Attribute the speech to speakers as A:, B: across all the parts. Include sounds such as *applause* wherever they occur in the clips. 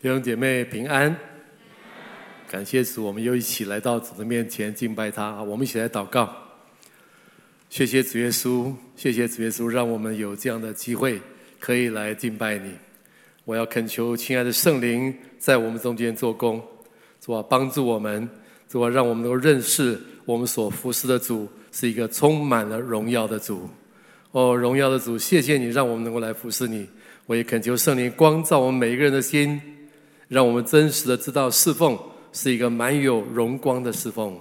A: 弟兄姐妹平安，感谢主，我们又一起来到主的面前敬拜他。我们一起来祷告，谢谢主耶稣，谢谢主耶稣，让我们有这样的机会可以来敬拜你。我要恳求亲爱的圣灵在我们中间做工，主啊，帮助我们，主啊，让我们能够认识我们所服侍的主是一个充满了荣耀的主。哦，荣耀的主，谢谢你让我们能够来服侍你。我也恳求圣灵光照我们每一个人的心。让我们真实的知道侍奉是一个满有荣光的侍奉，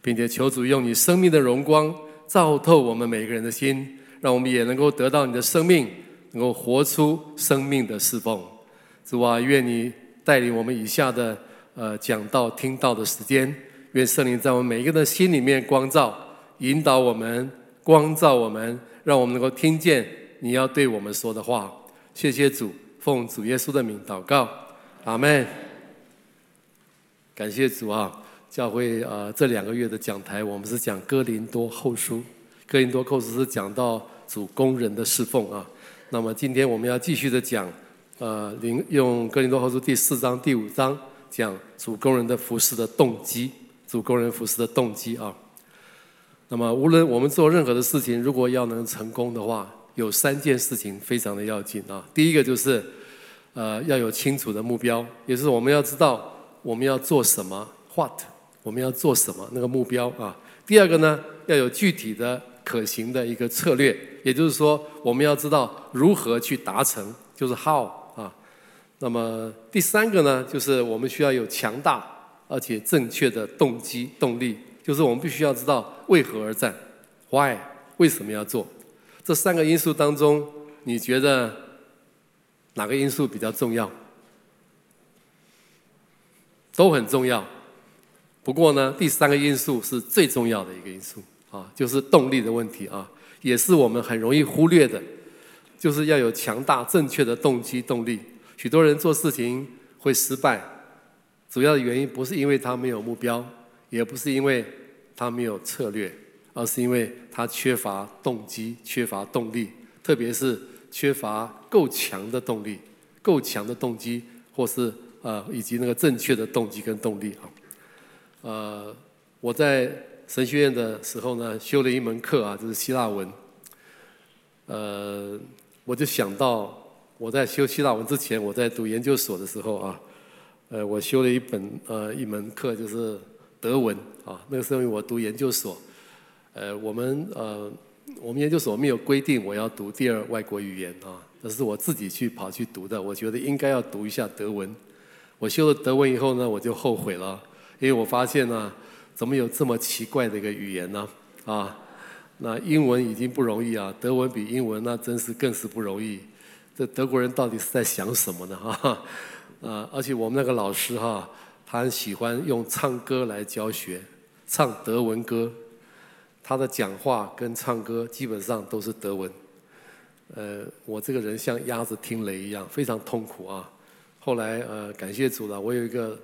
A: 并且求主用你生命的荣光照透我们每个人的心，让我们也能够得到你的生命，能够活出生命的侍奉。主啊，愿你带领我们以下的呃讲道听到的时间，愿圣灵在我们每一个人的心里面光照，引导我们，光照我们，让我们能够听见你要对我们说的话。谢谢主，奉主耶稣的名祷告。阿门！感谢主啊！教会啊，这两个月的讲台，我们是讲哥林多后书。哥林多后书是讲到主工人的侍奉啊。那么今天我们要继续的讲，呃，灵用哥林多后书第四章、第五章讲主工人的服饰的动机，主工人服饰的动机啊。那么无论我们做任何的事情，如果要能成功的话，有三件事情非常的要紧啊。第一个就是。呃，要有清楚的目标，也就是我们要知道我们要做什么，what，我们要做什么那个目标啊。第二个呢，要有具体的可行的一个策略，也就是说，我们要知道如何去达成，就是 how 啊。那么第三个呢，就是我们需要有强大而且正确的动机动力，就是我们必须要知道为何而战，why，为什么要做。这三个因素当中，你觉得？哪个因素比较重要？都很重要。不过呢，第三个因素是最重要的一个因素啊，就是动力的问题啊，也是我们很容易忽略的，就是要有强大正确的动机动力。许多人做事情会失败，主要的原因不是因为他没有目标，也不是因为他没有策略，而是因为他缺乏动机、缺乏动力，特别是。缺乏够强的动力，够强的动机，或是呃，以及那个正确的动机跟动力啊。呃，我在神学院的时候呢，修了一门课啊，就是希腊文。呃，我就想到我在修希腊文之前，我在读研究所的时候啊，呃，我修了一本呃一门课，就是德文啊。那个时候因为我读研究所，呃，我们呃。我们研究所没有规定我要读第二外国语言啊，这是我自己去跑去读的。我觉得应该要读一下德文。我修了德文以后呢，我就后悔了，因为我发现呢，怎么有这么奇怪的一个语言呢？啊，那英文已经不容易啊，德文比英文那真是更是不容易。这德国人到底是在想什么呢？哈，*laughs* 啊，而且我们那个老师哈，他很喜欢用唱歌来教学，唱德文歌。他的讲话跟唱歌基本上都是德文，呃，我这个人像鸭子听雷一样，非常痛苦啊。后来呃，感谢主了，我有一个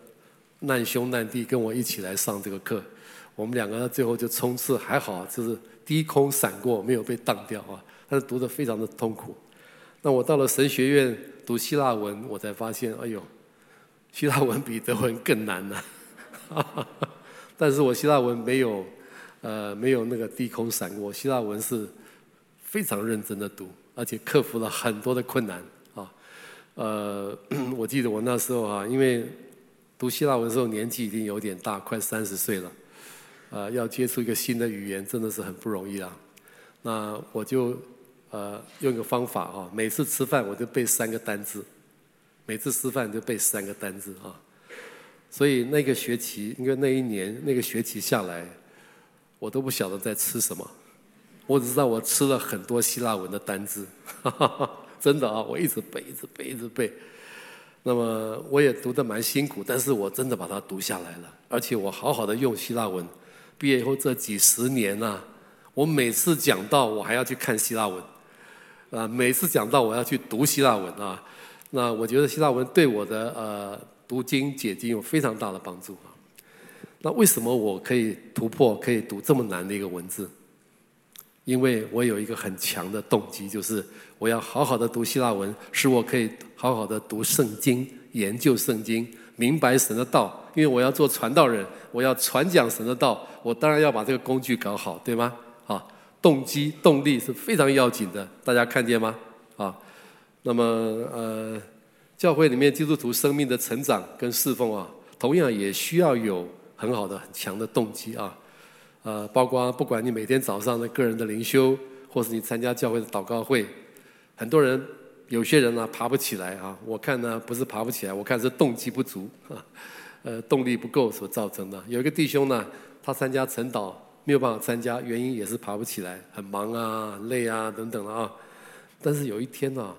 A: 难兄难弟跟我一起来上这个课，我们两个最后就冲刺还好，就是低空闪过，没有被当掉啊。但是读得非常的痛苦。那我到了神学院读希腊文，我才发现，哎呦，希腊文比德文更难呢，啊。*laughs* 但是我希腊文没有。呃，没有那个低空闪过，希腊文是非常认真的读，而且克服了很多的困难啊。呃，*clears throat* 我记得我那时候啊，因为读希腊文的时候年纪已经有点大，快三十岁了，呃，要接触一个新的语言真的是很不容易啊。那我就呃用一个方法啊，每次吃饭我就背三个单字，每次吃饭就背三个单字啊。所以那个学期，因为那一年那个学期下来。我都不晓得在吃什么，我只知道我吃了很多希腊文的单字，哈 *laughs* 哈真的啊，我一直背，一直背，一直背。那么我也读得蛮辛苦，但是我真的把它读下来了，而且我好好的用希腊文。毕业以后这几十年呐、我每次讲到我还要去看希腊文，啊，每次讲到我要去读希腊文啊，那我觉得希腊文对我的呃读经解经有非常大的帮助啊。那为什么我可以突破，可以读这么难的一个文字？因为我有一个很强的动机，就是我要好好的读希腊文，使我可以好好的读圣经，研究圣经，明白神的道。因为我要做传道人，我要传讲神的道，我当然要把这个工具搞好，对吗？啊，动机动力是非常要紧的，大家看见吗？啊，那么呃，教会里面基督徒生命的成长跟侍奉啊，同样也需要有很好的很强的动机啊，呃，包括不管你每天早上的个人的灵修，或是你参加教会的祷告会，很多人有些人呢、爬不起来啊，我看呢不是爬不起来，我看是动机不足啊。*laughs* 呃，动力不够所造成的。有一个弟兄呢，他参加晨祷没有办法参加，原因也是爬不起来，很忙啊，累啊，等等的啊。但是有一天呢、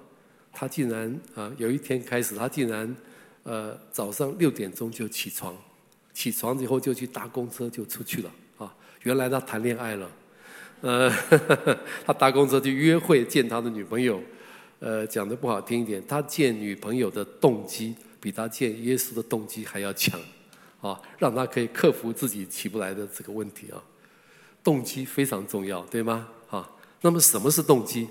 A: 他竟然啊，有一天开始，他竟然呃早上六点钟就起床，起床以后就去搭公车就出去了啊。原来他谈恋爱了，呃，呵 *laughs* 呵他搭公车去约会见他的女朋友，呃，讲的不好听一点，他见女朋友的动机。比他见耶稣的动机还要强，啊，让他可以克服自己起不来的这个问题啊。动机非常重要，对吗？啊，那么什么是动机？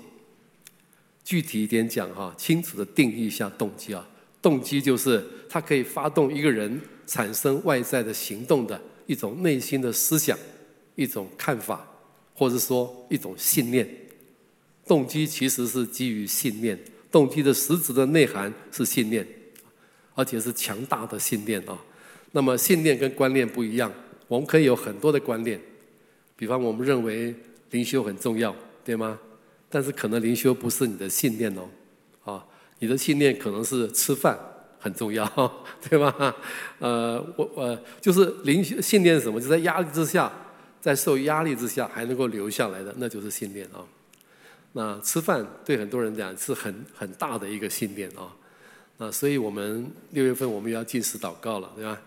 A: 具体一点讲哈，清楚的定义一下动机啊。动机就是它可以发动一个人产生外在的行动的一种内心的思想、一种看法，或者说一种信念。动机其实是基于信念，动机的实质的内涵是信念。而且是强大的信念啊，那么信念跟观念不一样，我们可以有很多的观念，比方我们认为灵修很重要，对吗？但是可能灵修不是你的信念哦，啊，你的信念可能是吃饭很重要，*laughs* 对吧？呃，我呃，就是灵修信念是什么？就在压力之下，在受压力之下还能够留下来的，那就是信念啊。那吃饭对很多人讲是很很大的一个信念啊。啊，所以我们六月份我们要禁食祷告了，对吧？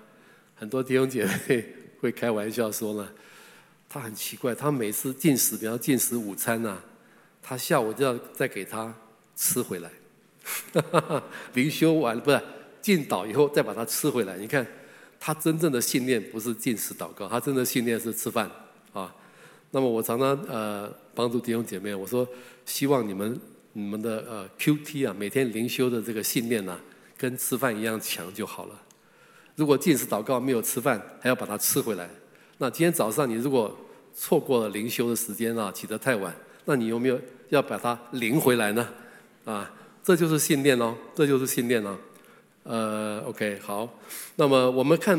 A: 很多弟兄姐妹会开玩笑说呢，他很奇怪，他每次禁食，比方禁食午餐呐，他下午就要再给他吃回来，*laughs* 灵修完不是禁祷以后再把它吃回来。你看，他真正的信念不是进食祷告，他真的信念是吃饭啊。那么我常常呃帮助弟兄姐妹，我说希望你们。你们的呃 QT 啊，每天灵修的这个信念呢、跟吃饭一样强就好了。如果禁食祷告没有吃饭，还要把它吃回来，那今天早上你如果错过了灵修的时间啊，起得太晚，那你有没有要把它灵回来呢？啊，这就是信念哦，这就是信念哦。呃，OK，好，那么我们看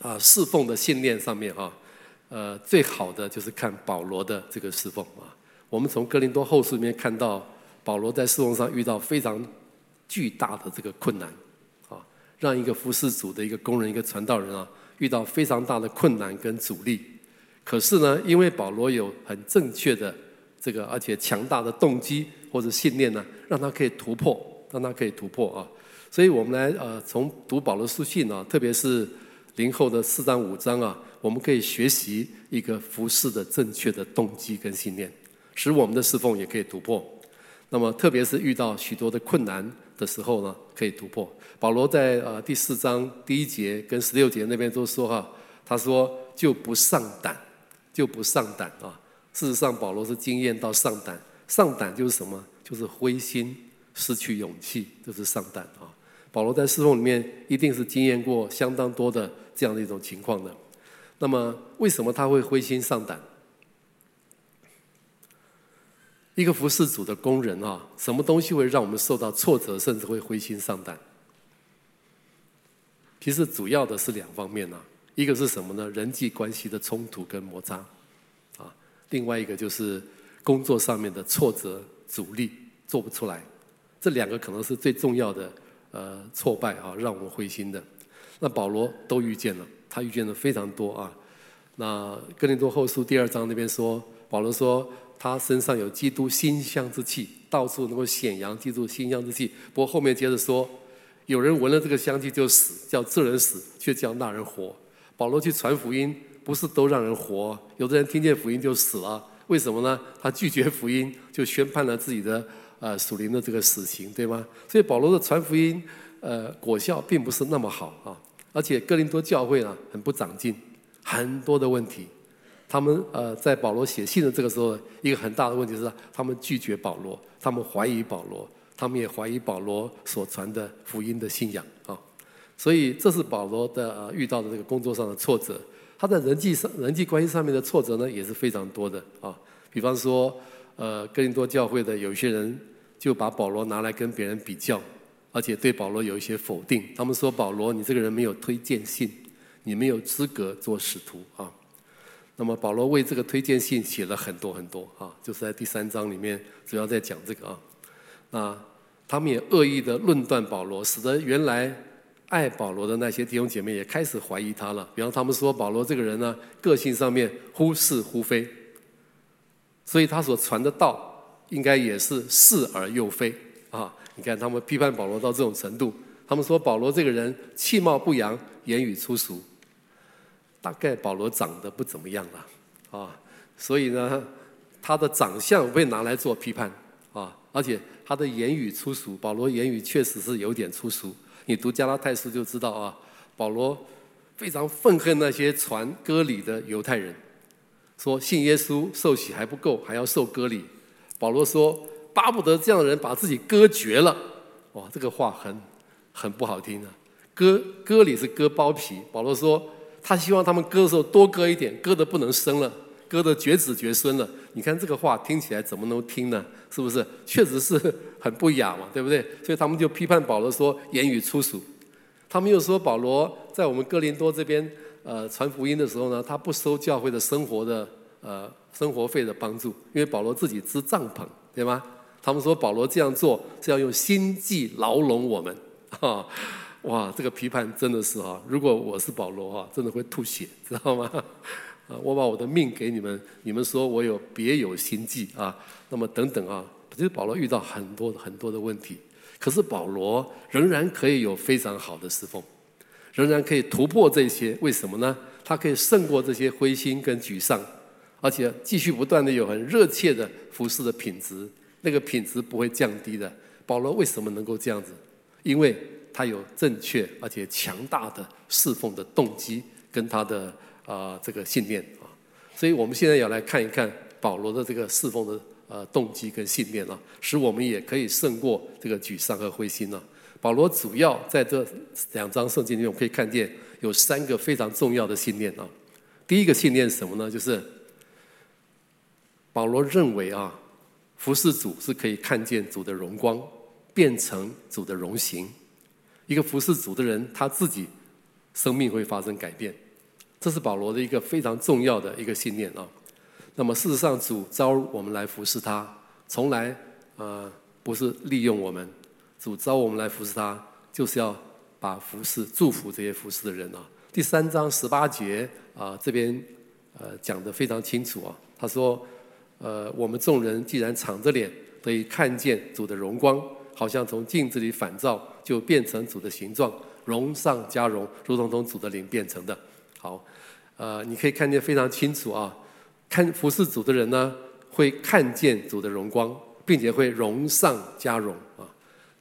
A: 啊，侍奉的信念上面啊，呃，最好的就是看保罗的这个侍奉啊。我们从哥林多后书里面看到，保罗在侍奉上遇到非常巨大的这个困难，啊，让一个服侍主的一个工人、一个传道人啊，遇到非常大的困难跟阻力。可是呢，因为保罗有很正确的这个而且强大的动机或者信念呢，让他可以突破，让他可以突破啊。所以我们来呃，从读保罗书信啊，特别是零后的四章五章啊，我们可以学习一个服侍的正确的动机跟信念。使我们的侍奉也可以突破，那么特别是遇到许多的困难的时候呢，可以突破。保罗在呃第四章第一节跟十六节那边都说哈，他说就不上胆，就不上胆啊。事实上，保罗是经验到上胆，上胆就是什么？就是灰心、失去勇气，就是上胆啊。保罗在侍奉里面一定是经验过相当多的这样的一种情况的。那么为什么他会灰心丧胆？一个服侍主的工人啊，什么东西会让我们受到挫折，甚至会灰心丧胆？其实主要的是两方面啊，一个是什么呢？人际关系的冲突跟摩擦，啊，另外一个就是工作上面的挫折阻力，做不出来，这两个可能是最重要的呃挫败啊，让我们灰心的。那保罗都遇见了，他遇见了非常多啊。那哥林多后书第二章那边说，保罗说。他身上有基督馨香之气，到处能够显扬基督馨香之气。不过后面接着说，有人闻了这个香气就死，叫这人死，却叫那人活。保罗去传福音，不是都让人活，有的人听见福音就死了。为什么呢？他拒绝福音，就宣判了自己的呃属灵的这个死刑，对吗？所以保罗的传福音，呃，果效并不是那么好啊。而且哥林多教会呢，很不长进，很多的问题。他们呃，在保罗写信的这个时候，一个很大的问题是，他们拒绝保罗，他们怀疑保罗，他们也怀疑保罗所传的福音的信仰啊。所以这是保罗的呃遇到的这个工作上的挫折。他在人际上人际关系上面的挫折呢，也是非常多的啊。比方说，呃，哥林多教会的有一些人就把保罗拿来跟别人比较，而且对保罗有一些否定。他们说保罗，你这个人没有推荐信，你没有资格做使徒啊。那么保罗为这个推荐信写了很多很多啊，就是在第三章里面主要在讲这个啊。那他们也恶意的论断保罗，使得原来爱保罗的那些弟兄姐妹也开始怀疑他了。比方他们说保罗这个人呢，个性上面忽是忽非，所以他所传的道应该也是是而又非啊。你看他们批判保罗到这种程度，他们说保罗这个人其貌不扬，言语粗俗。大概保罗长得不怎么样了，啊，所以呢，他的长相被拿来做批判，啊，而且他的言语粗俗，保罗言语确实是有点粗俗。你读加拉太书就知道啊，保罗非常愤恨那些传割礼的犹太人，说信耶稣受洗还不够，还要受割礼。保罗说巴不得这样的人把自己割绝了，哇，这个话很很不好听啊。割割礼是割包皮，保罗说。他希望他们割的时候多割一点，割的不能生了，割的绝子绝孙了。你看这个话听起来怎么能听呢？是不是？确实是很不雅嘛，对不对？所以他们就批判保罗说言语粗俗。他们又说保罗在我们哥林多这边呃传福音的时候呢，他不收教会的生活的呃生活费的帮助，因为保罗自己支帐篷，对吗？他们说保罗这样做是要用心计牢笼我们啊。*laughs* 哇，这个批判真的是哈！如果我是保罗哈，真的会吐血，知道吗？啊，*laughs* 我把我的命给你们，你们说我有别有心计啊？那么等等啊，其实保罗遇到很多很多的问题，可是保罗仍然可以有非常好的侍奉，仍然可以突破这些。为什么呢？他可以胜过这些灰心跟沮丧，而且继续不断的有很热切的服侍的品质，那个品质不会降低的。保罗为什么能够这样子？因为他有正确而且强大的侍奉的动机跟他的啊、这个信念啊，所以我们现在要来看一看保罗的这个侍奉的呃动机跟信念啊，使我们也可以胜过这个沮丧和灰心呢。保罗主要在这两章圣经里面，我们可以看见有三个非常重要的信念啊。第一个信念是什么呢？就是保罗认为啊，服侍主是可以看见主的荣光，变成主的荣形。一个服侍主的人，他自己生命会发生改变，这是保罗的一个非常重要的一个信念啊。那么事实上，主召我们来服侍他，从来呃不是利用我们，主召我们来服侍他，就是要把服侍祝福这些服侍的人啊。第三章十八节啊，这边呃讲得非常清楚啊。他说，呃，我们众人既然敞着脸得以看见主的荣光，好像从镜子里反照。就变成主的形状，荣上加荣，如同从主的灵变成的。好，呃，你可以看见非常清楚啊。看服侍主的人呢，会看见主的荣光，并且会荣上加荣。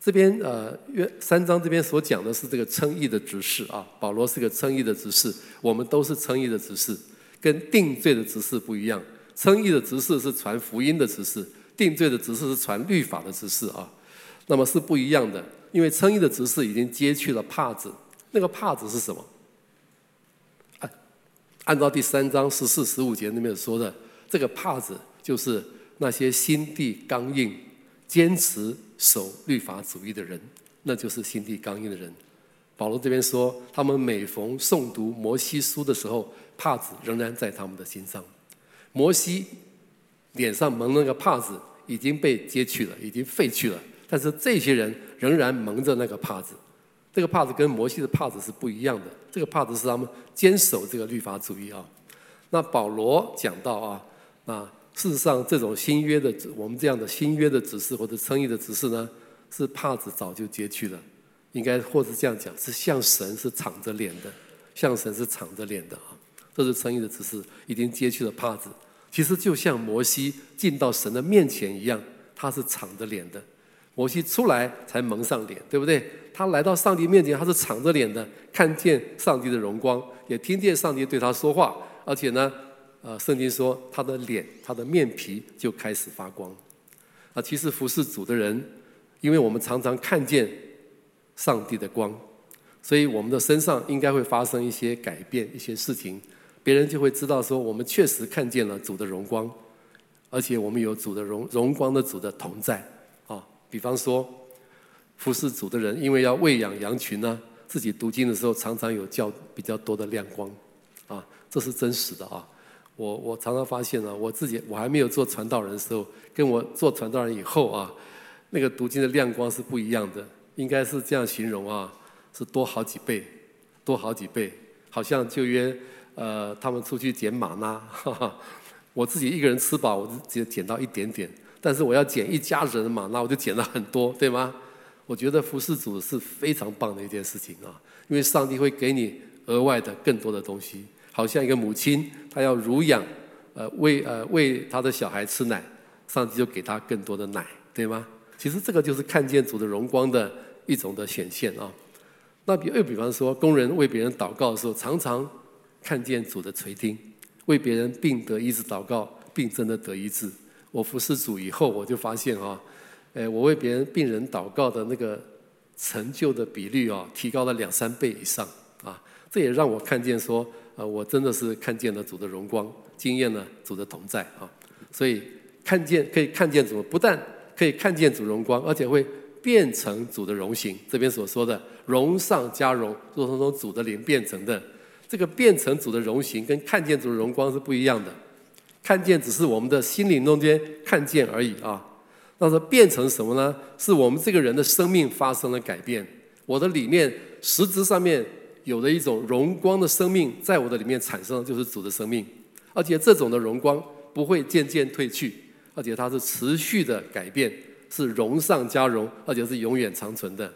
A: 这边呃，约三章这边所讲的是这个称义的执事啊。保罗是个称义的执事，我们都是称义的执事，跟定罪的执事不一样。称义的执事是传福音的执事，定罪的执事是传律法的执事啊。那么是不一样的。因为称义的执事已经揭去了帕子，那个帕子是什么？按按照第三章十四、十五节那边说的，这个帕子就是那些心地刚硬、坚持守律法主义的人，那就是心地刚硬的人。保罗这边说，他们每逢诵读摩西书的时候，帕子仍然在他们的心上。摩西脸上蒙那个帕子已经被揭去了，已经废去了。但是这些人仍然蒙着那个帕子，这个帕子跟摩西的帕子是不一样的。这个帕子是他们坚守这个律法主义啊。那保罗讲到啊，啊，事实上这种新约的我们这样的新约的指示或者称义的指示呢，是帕子早就揭去了，应该或是这样讲，是向神是敞着脸的，向神是敞着脸的啊。这是称义的指示，已经揭去了帕子。其实就像摩西进到神的面前一样，他是敞着脸的。摩西出来才蒙上脸，对不对？他来到上帝面前，他是敞着脸的，看见上帝的荣光，也听见上帝对他说话，而且呢，呃，圣经说他的脸、他的面皮就开始发光。啊，其实服侍主的人，因为我们常常看见上帝的光，所以我们的身上应该会发生一些改变，一些事情，别人就会知道说我们确实看见了主的荣光，而且我们有主的荣荣光的主的同在啊。比方说，服侍主的人，因为要喂养羊群呢，自己读经的时候常常有较比较多的亮光啊，这是真实的啊。我我常常发现呢，我自己我还没有做传道人的时候，跟我做传道人以后啊，那个读经的亮光是不一样的，应该是这样形容啊，是多好几倍，多好几倍，好像就约呃他们出去捡吗哪，哈哈，我自己一个人吃饱，我就只捡到一点点，但是我要捡一家人的吗哪，我就捡了很多，对吗？我觉得服侍主是非常棒的一件事情啊，因为上帝会给你额外的更多的东西。好像一个母亲，她要乳养，呃，喂呃喂她的小孩吃奶，上帝就给她更多的奶，对吗？其实这个就是看见主的荣光的一种的显现啊。那比又比方说，工人为别人祷告的时候，常常看见主的垂听，为别人病得医治祷告，病真的得医治。我服侍主以后，我就发现啊，诶，我为别人病人祷告的那个成就的比率啊，提高了两三倍以上啊。这也让我看见说。啊，我真的是看见了主的荣光，经验了主的同在啊！所以看见可以看见主，不但可以看见主荣光，而且会变成主的荣形。这边所说的荣上加荣，就是从主的灵变成的。这个变成主的荣形，跟看见主的荣光是不一样的。看见只是我们的心灵中间看见而已啊。那说变成什么呢？是我们这个人的生命发生了改变。我的里面实质上面。有的一种荣光的生命在我的里面产生，就是主的生命，而且这种的荣光不会渐渐褪去，而且它是持续的改变，是荣上加荣，而且是永远长存的。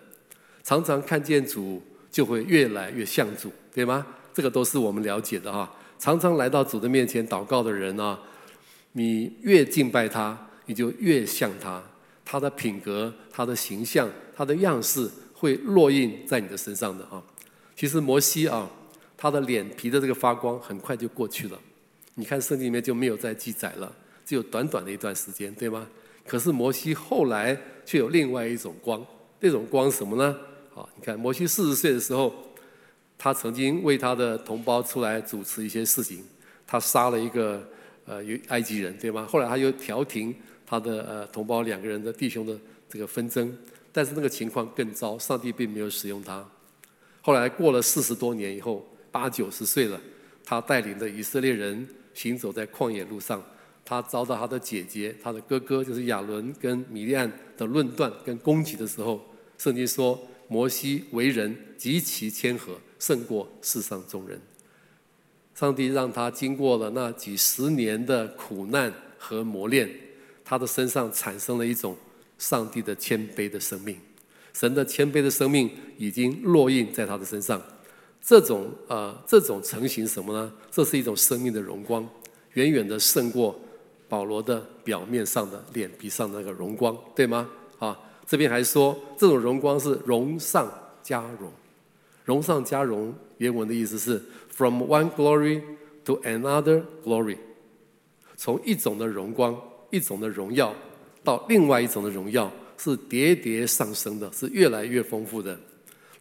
A: 常常看见主，就会越来越像主，对吗？这个都是我们了解的哈。常常来到主的面前祷告的人啊，你越敬拜他，你就越像他，他的品格、他的形象、他的样式会烙印在你的身上的啊。其实摩西啊，他的脸皮的这个发光很快就过去了。你看圣经里面就没有再记载了，只有短短的一段时间，对吗？可是摩西后来却有另外一种光，那种光什么呢？啊，你看摩西四十岁的时候，他曾经为他的同胞出来主持一些事情，他杀了一个呃埃及人，对吗？后来他又调停他的呃同胞两个人的弟兄的这个纷争，但是那个情况更糟，上帝并没有使用他。后来过了四十多年以后，八九十岁了，他带领着以色列人行走在旷野路上，他遭到他的姐姐、他的哥哥，就是亚伦跟米利暗的论断跟攻击的时候，圣经说摩西为人极其谦和，胜过世上众人。上帝让他经过了那几十年的苦难和磨练，他的身上产生了一种上帝的谦卑的生命。神的谦卑的生命已经烙印在他的身上，这种、呃，这种成型什么呢？这是一种生命的荣光，远远的胜过保罗的表面上的脸皮上的那个荣光，对吗？啊，这边还说这种荣光是荣上加荣，荣上加荣，原文的意思是 from one glory to another glory，从一种的荣光、一种的荣耀到另外一种的荣耀。是叠叠上升的，是越来越丰富的。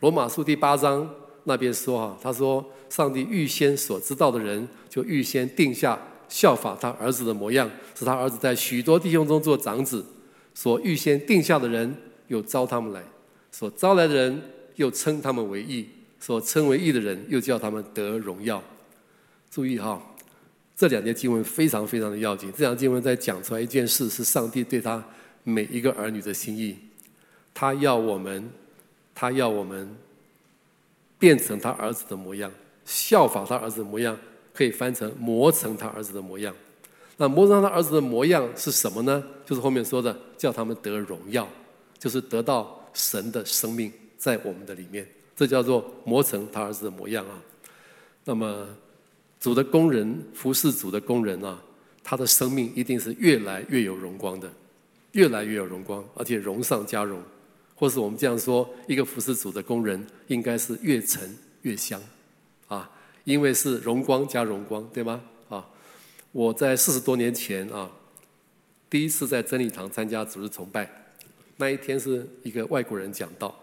A: 罗马书第八章那边说哈，他说上帝预先所知道的人，就预先定下效法他儿子的模样，使他儿子在许多弟兄中做长子。所预先定下的人，又招他们来；所招来的人，又称他们为义；所称为义的人，又叫他们得荣耀。注意哈，这两节经文非常非常的要紧。这两节经文在讲出来一件事，是上帝对他。每一个儿女的心意，他要我们，他要我们变成他儿子的模样，效法他儿子的模样，可以翻成磨成他儿子的模样。那磨成他儿子的模样是什么呢？就是后面说的，叫他们得荣耀，就是得到神的生命在我们的里面，这叫做磨成他儿子的模样啊。那么主的工人服侍主的工人啊，他的生命一定是越来越有荣光的。越来越有荣光，而且荣上加荣，或是我们这样说，一个服侍主的工人应该是越沉越香，啊，因为是荣光加荣光，对吗？啊，我在四十多年前啊，第一次在真理堂参加主日崇拜，那一天是一个外国人讲道，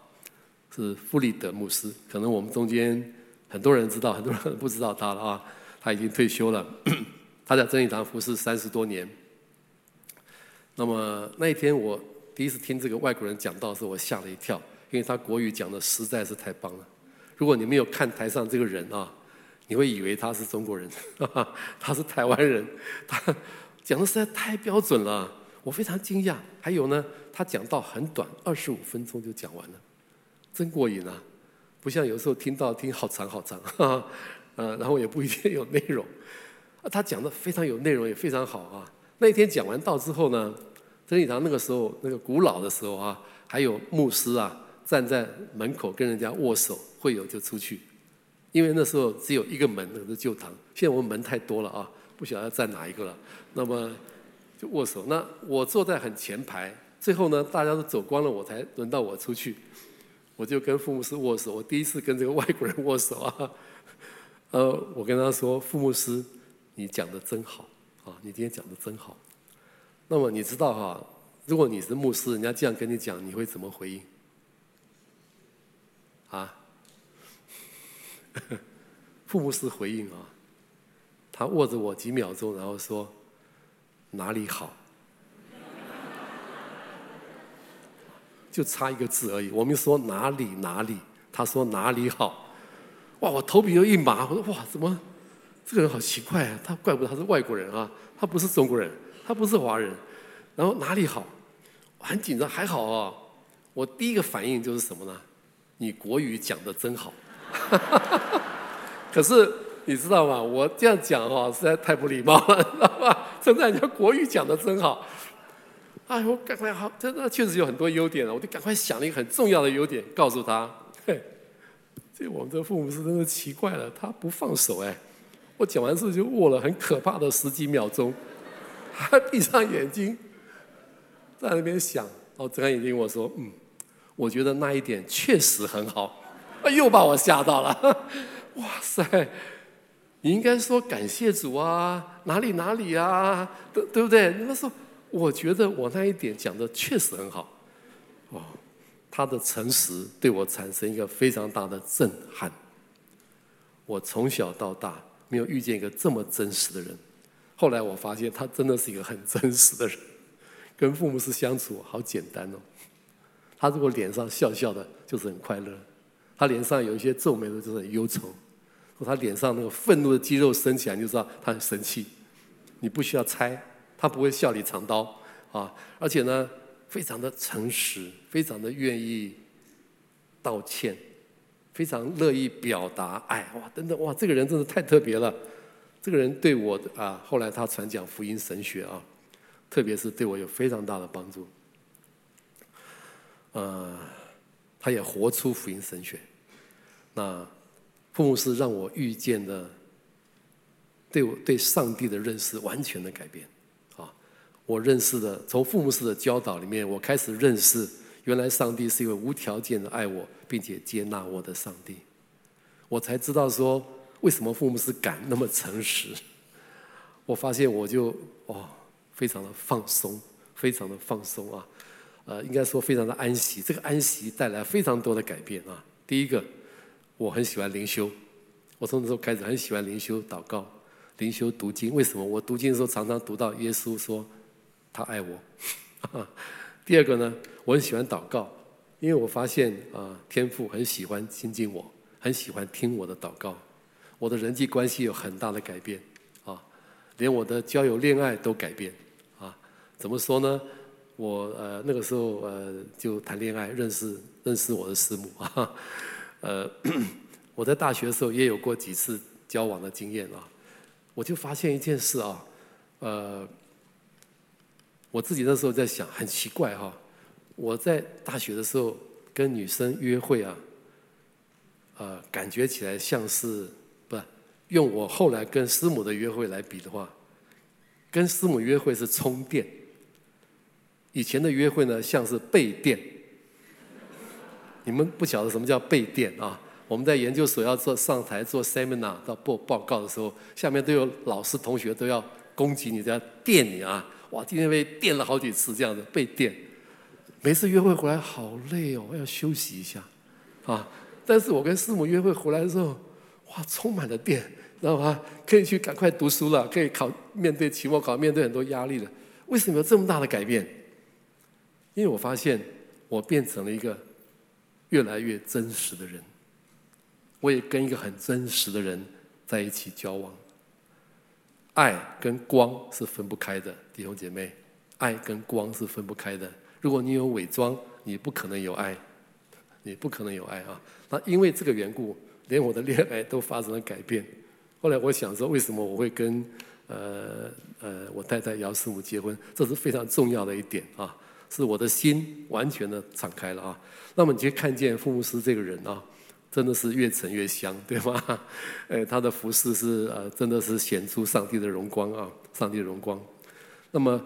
A: 是弗里德牧师，可能我们中间很多人知道，很多人不知道他了啊。他已经退休了，*coughs* 他在真理堂服侍三十多年。那么那一天我第一次听这个外国人讲道的时候，我吓了一跳，因为他国语讲的实在是太棒了。如果你没有看台上这个人啊，你会以为他是中国人，*laughs* 他是台湾人，他讲的实在太标准了，我非常惊讶。还有呢，他讲道很短，二十五分钟就讲完了，真过瘾啊！不像有时候听到听好长好长。*laughs* 呃，然后也不一定有内容，他讲的非常有内容，也非常好啊。那天讲完道之后呢，真理堂那个时候那个古老的时候啊，还有牧师啊站在门口跟人家握手，会友就出去，因为那时候只有一个门，那个是旧堂。现在我们门太多了啊，不晓得要站哪一个了。那么就握手。那我坐在很前排，最后呢大家都走光了，我才轮到我出去，我就跟副牧师握手。我第一次跟这个外国人握手啊。呃，我跟他说：“傅牧师，你讲的真好啊！你今天讲的真好。那么你知道哈，如果你是牧师，人家这样跟你讲，你会怎么回应？啊？傅牧师回应啊，他握着我几秒钟，然后说：哪里好？*laughs* 就差一个字而已。我们说哪里哪里，他说哪里好。”哇！我头皮又一麻，我说哇，怎么这个人好奇怪啊？他怪不得他是外国人啊，他不是中国人，他不是华人。然后哪里好？我很紧张，还好啊。我第一个反应就是什么呢？你国语讲得真好。*laughs* 可是你知道吗？我这样讲哈，实在太不礼貌了，知道吧？称赞人家国语讲得真好。哎，我赶快好，真的确实有很多优点了，我就赶快想了一个很重要的优点，告诉他。嘿这我们这父母是真的奇怪了，他不放手哎！我讲完之后就握了很可怕的十几秒钟，*laughs* 他闭上眼睛，在那边想，哦，睁开眼睛我说，嗯，我觉得那一点确实很好，又把我吓到了，*laughs* 哇塞！你应该说感谢主啊，哪里哪里啊，对对不对？他说，我觉得我那一点讲的确实很好，哦。他的诚实对我产生一个非常大的震撼。我从小到大没有遇见一个这么真实的人。后来我发现他真的是一个很真实的人。跟父母是相处好简单哦。他如果脸上笑笑的，就是很快乐；他脸上有一些皱眉的，就是很忧愁；他脸上那个愤怒的肌肉升起来，你就知道他很生气。你不需要猜，他不会笑里藏刀啊！而且呢。非常的诚实，非常的愿意道歉，非常乐意表达爱，哇，等等，哇，这个人真的太特别了。这个人对我啊，后来他传讲福音神学啊，特别是对我有非常大的帮助。呃，他也活出福音神学。那父母是让我遇见的，对我对上帝的认识完全的改变啊。我认识的，从父母式的教导里面，我开始认识，原来上帝是一位无条件的爱我，并且接纳我的上帝。我才知道说，为什么父母是敢那么诚实。我发现我就哦，非常的放松，非常的放松啊，呃，应该说非常的安息。这个安息带来非常多的改变啊。第一个，我很喜欢灵修，我从那时候开始很喜欢灵修祷告、灵修读经。为什么？我读经的时候常常读到耶稣说。他爱我。*laughs* 第二个呢，我很喜欢祷告，因为我发现啊，天父很喜欢亲近我，很喜欢听我的祷告。我的人际关系有很大的改变啊，连我的交友恋爱都改变啊。怎么说呢？我呃那个时候呃就谈恋爱，认识认识我的师母 *laughs* 啊。呃，*clears throat* 我在大学的时候也有过几次交往的经验啊。我就发现一件事啊，呃。我自己那时候在想，很奇怪哈，我在大学的时候跟女生约会啊，呃，感觉起来像是不用我后来跟师母的约会来比的话，跟师母约会是充电，以前的约会呢像是备电。你们不晓得什么叫备电啊？我们在研究所要做上台做 seminar 到报报告的时候，下面都有老师同学都要攻击你，都要电你啊。哇，今天被电了好几次，这样子被电。每次约会回来好累哦，我要休息一下，啊！但是我跟师母约会回来的时候，哇，充满了电，知道吗？可以去赶快读书了，可以考面对期末考，面对很多压力了。为什么有这么大的改变？因为我发现我变成了一个越来越真实的人，我也跟一个很真实的人在一起交往。爱跟光是分不开的，弟兄姐妹，爱跟光是分不开的。如果你有伪装，你不可能有爱，你不可能有爱啊！那因为这个缘故，连我的恋爱都发生了改变。后来我想说，为什么我会跟呃呃我太太姚师母结婚？这是非常重要的一点啊，是我的心完全的敞开了啊。那么你就看见傅牧师这个人啊，真的是越沉越香，对吗？呃，他的服饰是呃，真的是显出上帝的荣光啊，上帝的荣光。那么。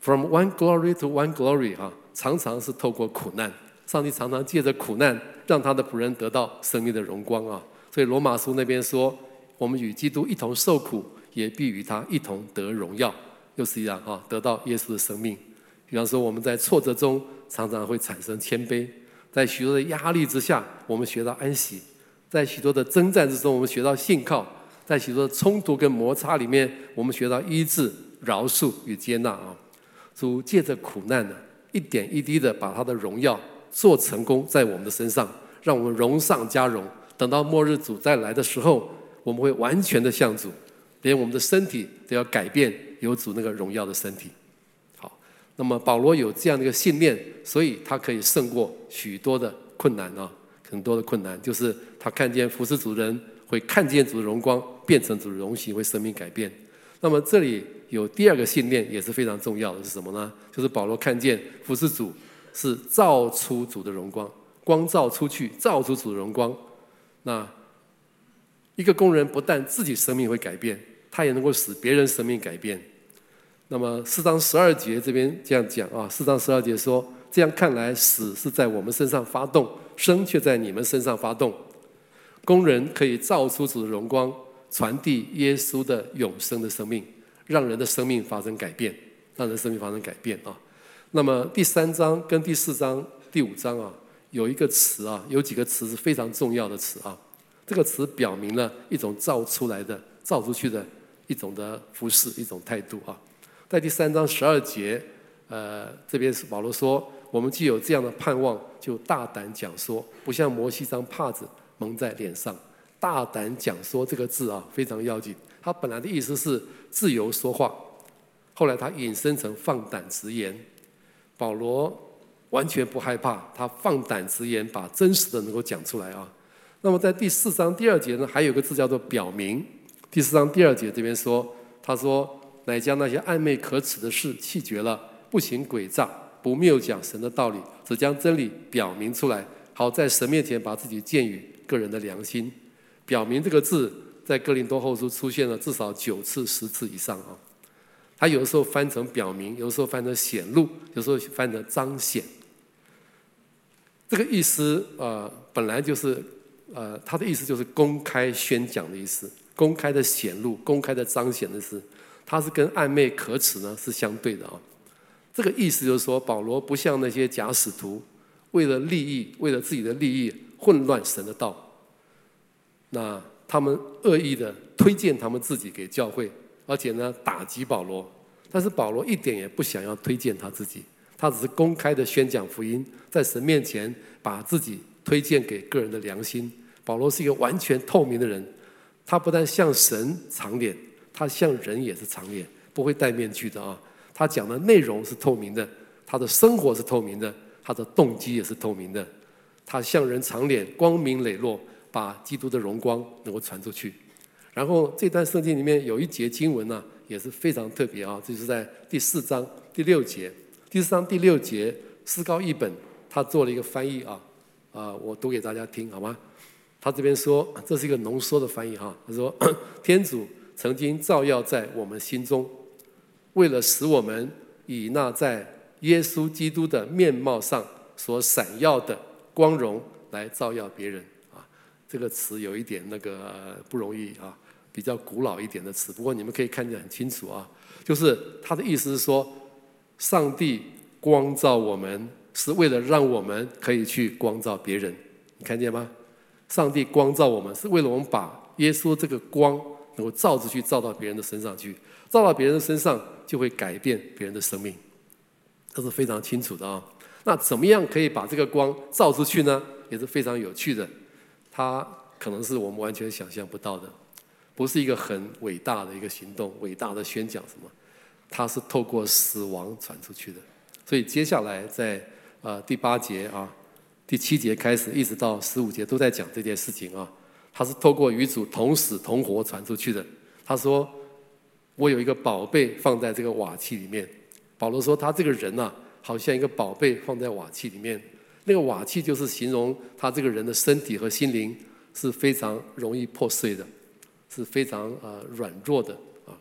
A: From one glory to one glory，哈，常常是透过苦难，上帝常常借着苦难，让他的仆人得到生命的荣光啊。所以罗马书那边说，我们与基督一同受苦，也必与他一同得荣耀，又是一样哈，得到耶稣的生命。比方说，我们在挫折中常常会产生谦卑，在许多的压力之下，我们学到安息；在许多的征战之中，我们学到信靠；在许多的冲突跟摩擦里面，我们学到医治、饶恕与接纳啊。主借着苦难呢，一点一滴的把他的荣耀做成功在我们的身上，让我们荣上加荣。等到末日主再来的时候，我们会完全的向主，连我们的身体都要改变，有主那个荣耀的身体。好，那么保罗有这样的一个信念，所以他可以胜过许多的困难啊，很多的困难，就是他看见服侍主人会看见主的荣光，变成主的荣形，为生命改变。那么这里。有第二个信念也是非常重要的，是什么呢？就是保罗看见服侍主是照出主的荣光，光照出去，照出主的荣光。那一个工人不但自己生命会改变，他也能够使别人生命改变。那么四章十二节这边这样讲啊，四章十二节说：这样看来，死是在我们身上发动，生却在你们身上发动。工人可以照出主的荣光，传递耶稣的永生的生命。让人的生命发生改变，让人生命发生改变啊。那么第三章跟第四章、第五章啊，有一个词啊，有几个词是非常重要的词啊。这个词表明了一种造出来的、造出去的一种的服饰、一种态度啊。在第三章十二节，呃，这边是保罗说：“我们既有这样的盼望，就大胆讲说，不像摩西将帕子蒙在脸上。”大胆讲说这个字啊，非常要紧。他本来的意思是自由说话，后来他引申成放胆直言。保罗完全不害怕，他放胆直言，把真实的能够讲出来啊。那么在第四章第二节呢，还有个字叫做表明。第四章第二节这边说，他说：“乃将那些暧昧可耻的事弃绝了，不行诡诈，不谬讲神的道理，只将真理表明出来，好在神面前把自己建于个人的良心。”表明这个字。在哥林多后书出现了至少九次、十次以上啊，它有的时候翻成表明，有的时候翻成显露，有时候翻成彰显。这个意思呃，本来就是呃，它的意思就是公开宣讲的意思，公开的显露、公开的彰显的意思，它是跟暧昧可耻呢是相对的啊。这个意思就是说，保罗不像那些假使徒，为了利益，为了自己的利益，混乱神的道。那。他们恶意的推荐他们自己给教会，而且呢打击保罗，但是保罗一点也不想要推荐他自己，他只是公开的宣讲福音，在神面前把自己推荐给个人的良心。保罗是一个完全透明的人，他不但向神长脸，他向人也是长脸，不会戴面具的啊。他讲的内容是透明的，他的生活是透明的，他的动机也是透明的，他向人长脸，光明磊落。把基督的荣光能够传出去，然后这段圣经里面有一节经文呢、也是非常特别啊，就是在第四章第六节。第四章第六节，思高译本他做了一个翻译啊，啊，我读给大家听好吗？他这边说，这是一个浓缩的翻译哈。他说，*clears throat* 天主曾经照耀在我们心中，为了使我们以那在耶稣基督的面貌上所闪耀的光荣来照耀别人。这个词有一点那个不容易啊，比较古老一点的词。不过你们可以看见很清楚啊，就是他的意思是说，上帝光照我们，是为了让我们可以去光照别人。你看见吗？上帝光照我们，是为了我们把耶稣这个光能够照出去，照到别人的身上去，照到别人的身上就会改变别人的生命，这是非常清楚的啊。那怎么样可以把这个光照出去呢？也是非常有趣的，它可能是我们完全想象不到的，不是一个很伟大的一个行动，伟大的宣讲什么，它是透过死亡传出去的。所以接下来在呃第八节啊。第七节开始，一直到十五节都在讲这件事情啊。他是透过与主同死同活传出去的。他说：“我有一个宝贝放在这个瓦器里面。”保罗说：“他这个人呐、啊，好像一个宝贝放在瓦器里面。那个瓦器就是形容他这个人的身体和心灵是非常容易破碎的，是非常呃软弱的啊，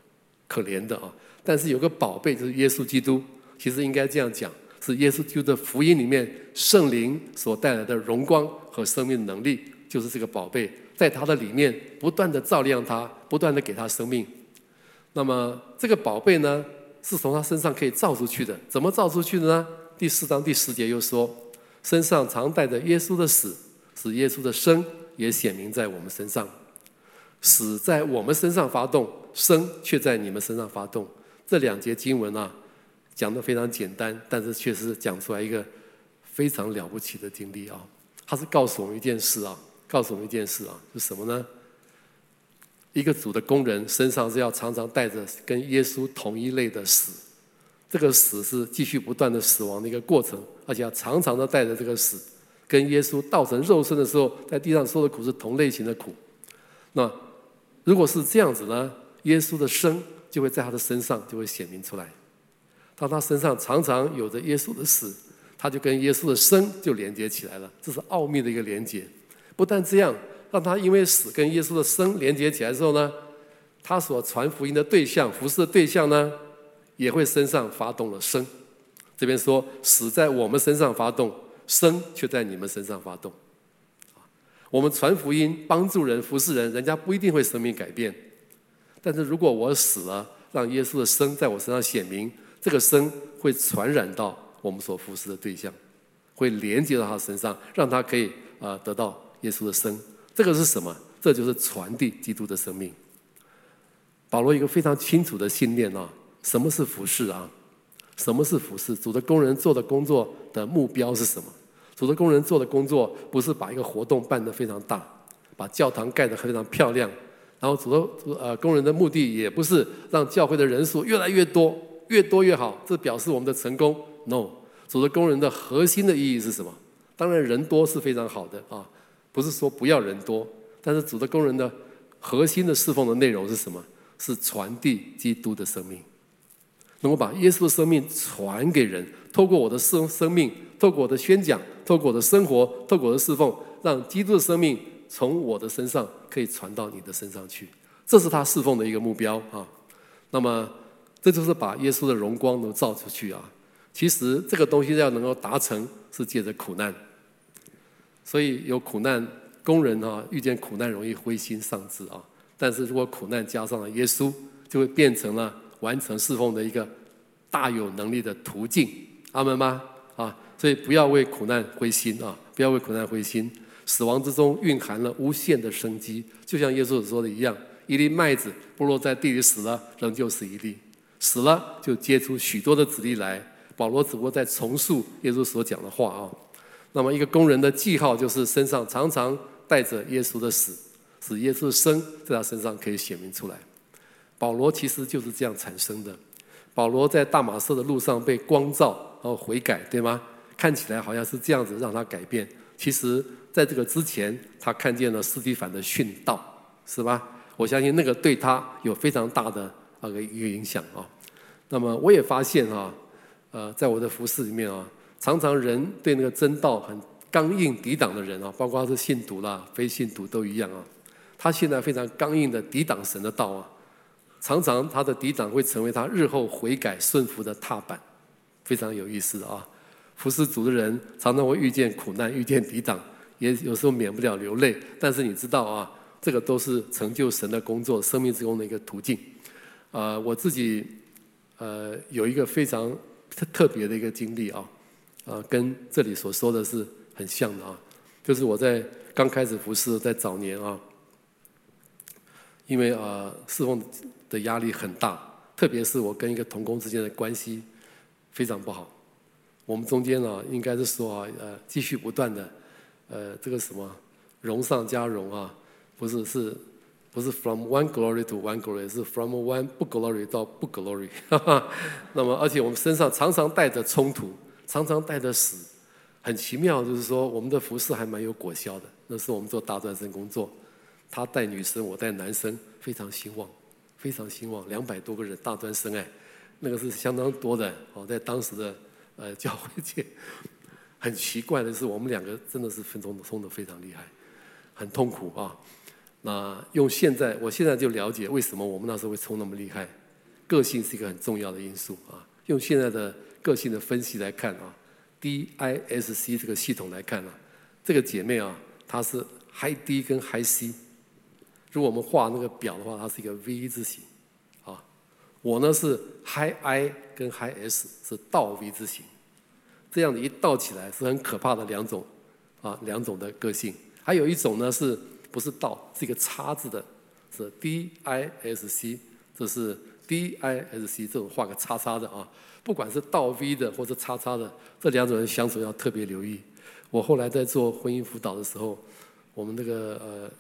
A: 可怜的啊。但是有个宝贝就是耶稣基督，其实应该这样讲。”是耶稣基督的福音里面圣灵所带来的荣光和生命能力，就是这个宝贝，在他的里面不断的照亮他，不断的给他生命。那么这个宝贝呢，是从他身上可以照出去的。怎么照出去的呢？第四章第十节又说，身上常带着耶稣的死，使耶稣的生也显明在我们身上。死在我们身上发动，生却在你们身上发动。这两节经文啊。讲的非常简单，但是确实讲出来一个非常了不起的经历啊！他是告诉我们一件事啊，告诉我们一件事啊，是什么呢？一个主的工人身上是要常常带着跟耶稣同一类的死，这个死是继续不断的死亡的一个过程，而且要常常的带着这个死，跟耶稣道成肉身的时候，在地上受的苦是同类型的苦。那如果是这样子呢？耶稣的生就会在他的身上就会显明出来。当他身上常常有着耶稣的死，他就跟耶稣的生就连接起来了。这是奥秘的一个连接。不但这样，让他因为死跟耶稣的生连接起来之后呢，他所传福音的对象、服侍的对象呢，也会身上发动了生。这边说死在我们身上发动，生却在你们身上发动。我们传福音、帮助人、服侍人，人家不一定会生命改变。但是如果我死了，让耶稣的生在我身上显明。这个生会传染到我们所服侍的对象，会连接到他身上，让他可以啊得到耶稣的生。这个是什么？这就是传递基督的生命。保罗一个非常清楚的信念啊，什么是服侍啊？什么是服侍？主的工人做的工作的目标是什么？主的工人做的工作不是把一个活动办得非常大，把教堂盖得非常漂亮，然后主的呃工人的目的也不是让教会的人数越来越多。越多越好，这表示我们的成功。No，主的工人的核心的意义是什么？当然人多是非常好的啊，不是说不要人多，但是主的工人的核心的侍奉的内容是什么？是传递基督的生命，能够把耶稣的生命传给人，透过我的生生命，透过我的宣讲，透过我的生活，透过我的侍奉，让基督的生命从我的身上可以传到你的身上去，这是他侍奉的一个目标啊。那么。这就是把耶稣的荣光都照出去啊！其实这个东西要能够达成，是借着苦难。所以有苦难，工人啊遇见苦难容易灰心丧志啊。但是如果苦难加上了耶稣，就会变成了完成侍奉的一个大有能力的途径。阿门吗？啊！所以不要为苦难灰心啊！不要为苦难灰心。死亡之中蕴含了无限的生机，就像耶稣所说的一样：一粒麦子不落在地里死了，仍旧是一粒。死了就结出许多的子粒来。保罗只不过在重述耶稣所讲的话啊。那么一个工人的记号就是身上常常带着耶稣的死，使耶稣的生在他身上可以显明出来。保罗其实就是这样产生的。保罗在大马色的路上被光照，然后悔改，对吗？看起来好像是这样子让他改变。其实在这个之前，他看见了斯蒂凡的殉道，是吧？我相信那个对他有非常大的。那个一个影响啊，那么我也发现啊，呃，在我的服饰里面啊，常常人对那个真道很刚硬抵挡的人啊，包括是信徒啦、非信徒都一样啊，他现在非常刚硬的抵挡神的道啊，常常他的抵挡会成为他日后悔改顺服的踏板，非常有意思啊。服事主的人常常会遇见苦难、遇见抵挡，也有时候免不了流泪，但是你知道啊，这个都是成就神的工作、生命之功的一个途径。呃，我自己呃有一个非常特特别的一个经历啊，啊，跟这里所说的是很像的啊。就是我在刚开始服侍，在早年啊，因为啊侍奉的压力很大，特别是我跟一个同工之间的关系非常不好。我们中间啊，应该是说啊，呃，继续不断的，呃，这个什么，荣上加荣啊，不是是，不是 from one glory to one glory，是 from one 不 glory 到不 glory，哈哈。那么，而且我们身上常常带着冲突，常常带着死，很奇妙，就是说我们的服事还蛮有果效的。那是我们做大专生工作，他带女生，我带男生，非常兴旺，非常兴旺，两百多个人大专生哎，那个是相当多的哦，在当时的。呃，*laughs* 教会界很奇怪的是，我们两个真的是分冲冲的非常厉害，很痛苦啊。那用现在，我现在就了解为什么我们那时候会冲那么厉害。个性是一个很重要的因素啊。用现在的个性的分析来看啊，DISC 这个系统来看啊，这个姐妹啊，她是 High D 跟 High C。如果我们画那个表的话，它是一个 V 字形。啊我呢是 High I 跟 High S 是倒 V 字形，这样子一倒起来是很可怕的两种啊，两种的个性。还有一种呢是不是倒，是一个叉字的，是 D I S C，这是 D I S C 这种画个叉叉的啊。不管是倒 V 的或者叉叉的，这两种人相处要特别留意。我后来在做婚姻辅导的时候，我们那个呃，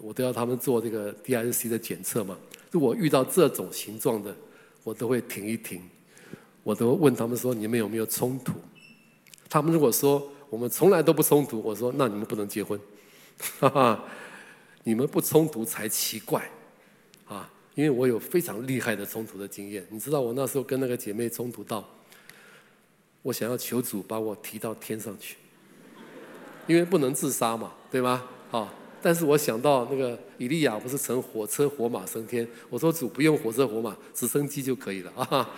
A: 我都要他们做这个 D I S C 的检测嘛。如果遇到这种形状的，我都会停一停，我都问他们说：“你们有没有冲突？”他们如果说我们从来都不冲突，我说：“那你们不能结婚，哈哈，你们不冲突才奇怪，啊！因为我有非常厉害的冲突的经验。你知道我那时候跟那个姐妹冲突到，我想要求主把我提到天上去，因为不能自杀嘛，对吗？啊！但是我想到那个以利亚不是乘火车火马升天，我说主不用火车火马，直升机就可以了 *laughs* 啊！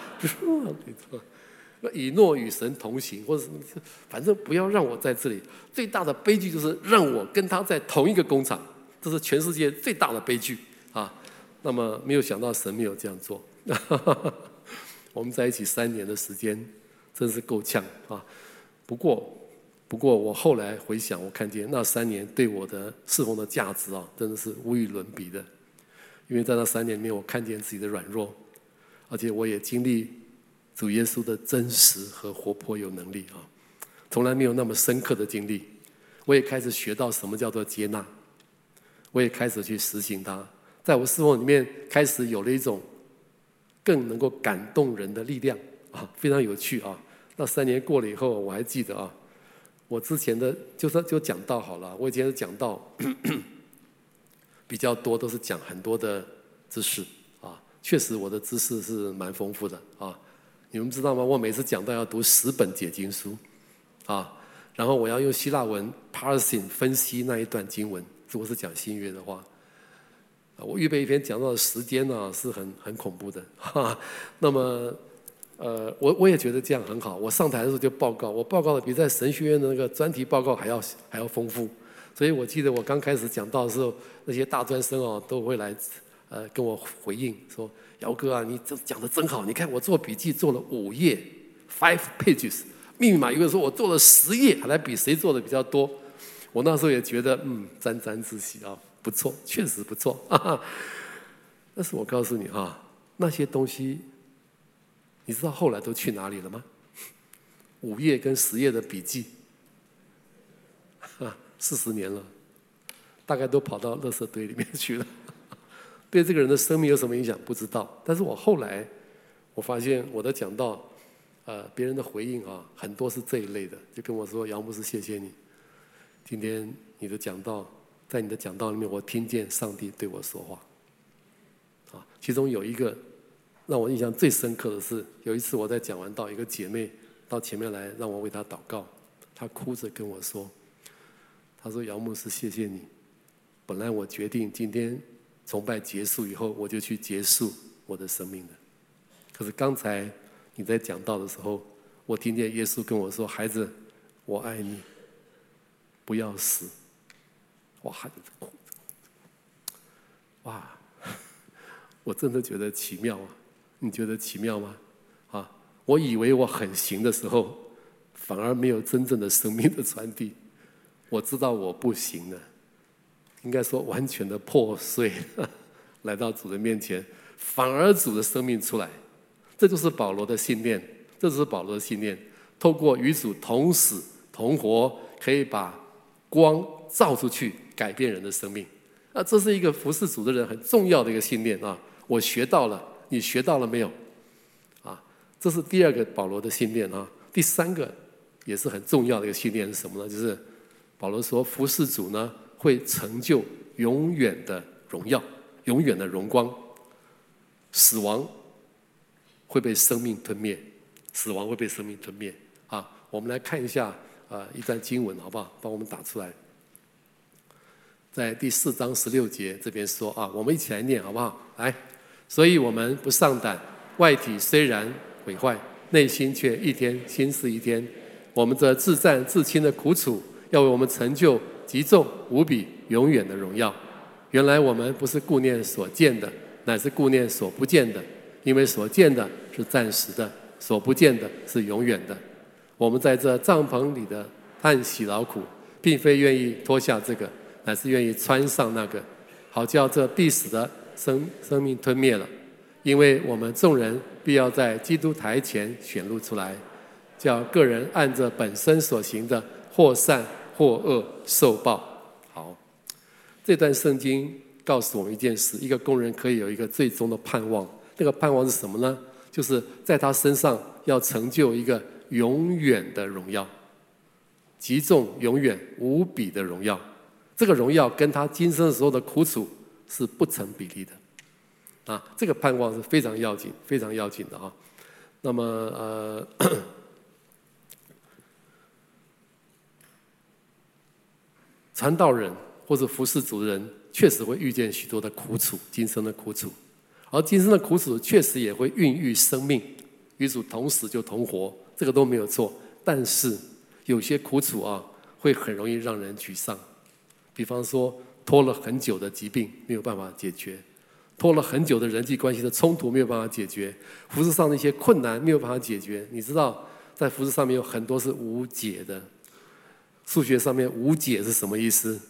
A: 以诺与神同行，或者反正不要让我在这里。最大的悲剧就是让我跟他在同一个工厂，这是全世界最大的悲剧啊！那么没有想到神没有这样做，*laughs* 我们在一起三年的时间，真是够呛啊！不过。不过我后来回想，我看见那三年对我的侍奉的价值啊，真的是无与伦比的。因为在那三年里面，我看见自己的软弱，而且我也经历主耶稣的真实和活泼有能力啊，从来没有那么深刻的经历。我也开始学到什么叫做接纳，我也开始去实行它，在我侍奉里面开始有了一种更能够感动人的力量啊，非常有趣啊。那三年过了以后，我还记得啊。我之前的就说就讲到好了，我以前讲到 *coughs* 比较多，都是讲很多的知识啊。确实我的知识是蛮丰富的啊。你们知道吗？我每次讲到要读十本解经书啊，然后我要用希腊文 parsing 分析那一段经文。如果是讲新约的话，我预备一篇讲到的时间呢是很很恐怖的哈。那么。呃，我我也觉得这样很好。我上台的时候就报告，我报告的比在神学院的那个专题报告还要还要丰富。所以我记得我刚开始讲到的时候，那些大专生哦都会来呃跟我回应说：“姚哥啊，你这讲的真好，你看我做笔记做了五页，five pages，密码有个说我做了十页，还来比谁做的比较多。”我那时候也觉得嗯沾沾自喜啊，不错，确实不错。哈哈，但是我告诉你啊，那些东西。你知道后来都去哪里了吗？*laughs* 五页跟十页的笔记，啊四十年了，大概都跑到垃圾堆里面去了。对这个人的生命有什么影响？不知道。但是我后来我发现我的讲道，呃，别人的回应啊，很多是这一类的，就跟我说：“杨牧师，谢谢你，今天你的讲道，在你的讲道里面，我听见上帝对我说话。”啊，其中有一个。让我印象最深刻的是，有一次我在讲完道，一个姐妹到前面来让我为她祷告，她哭着跟我说：“她说姚牧师，谢谢你。本来我决定今天崇拜结束以后，我就去结束我的生命的。可是刚才你在讲道的时候，我听见耶稣跟我说：‘孩子，我爱你，不要死。’哇，孩子哭，哇，*laughs* 我真的觉得奇妙啊！你觉得奇妙吗？啊，我以为我很行的时候，反而没有真正的生命的传递。我知道我不行了，应该说完全的破碎，*laughs* 来到主的面前，反而主的生命出来。这就是保罗的信念，这就是保罗的信念。透过与主同死同活，可以把光照出去，改变人的生命。啊，这是一个服侍主的人很重要的一个信念啊！我学到了，你学到了没有？啊，这是第二个保罗的信念啊。第三个也是很重要的一个信念是什么呢？就是保罗说，服侍主呢会成就永远的荣耀，永远的荣光。死亡会被生命吞灭，死亡会被生命吞灭。啊，我们来看一下啊一段经文好不好？帮我们打出来。在第四章十六节这边说啊，我们一起来念好不好？来，所以我们不上胆，外体虽然毁坏，内心却一天新似一天。我们这自战自清的苦楚，要为我们成就极重无比永远的荣耀。原来我们不是顾念所见的，乃是顾念所不见的，因为所见的是暂时的，所不见的是永远的。我们在这帐篷里的叹息劳苦，并非愿意脱下这个。乃是愿意穿上那个，好叫这必死的生生命吞灭了，因为我们众人必要在基督台前显露出来，叫个人按着本身所行的，或善或恶受报。好，这段圣经告诉我们一件事：一个工人可以有一个最终的盼望，那个盼望是什么呢？就是在他身上要成就一个永远的荣耀，极重永远无比的荣耀。这个荣耀跟他今生所有的苦楚是不成比例的，啊，这个盼望是非常要紧、非常要紧的啊。那么呃，*coughs* 传道人或者服侍主人，确实会遇见许多的苦楚，今生的苦楚，而今生的苦楚确实也会孕育生命，与主同死就同活，这个都没有错。但是有些苦楚啊，会很容易让人沮丧。比方说，拖了很久的疾病没有办法解决，拖了很久的人际关系的冲突没有办法解决，服饰上的一些困难没有办法解决。你知道，在服饰上面有很多是无解的。数学上面无解是什么意思？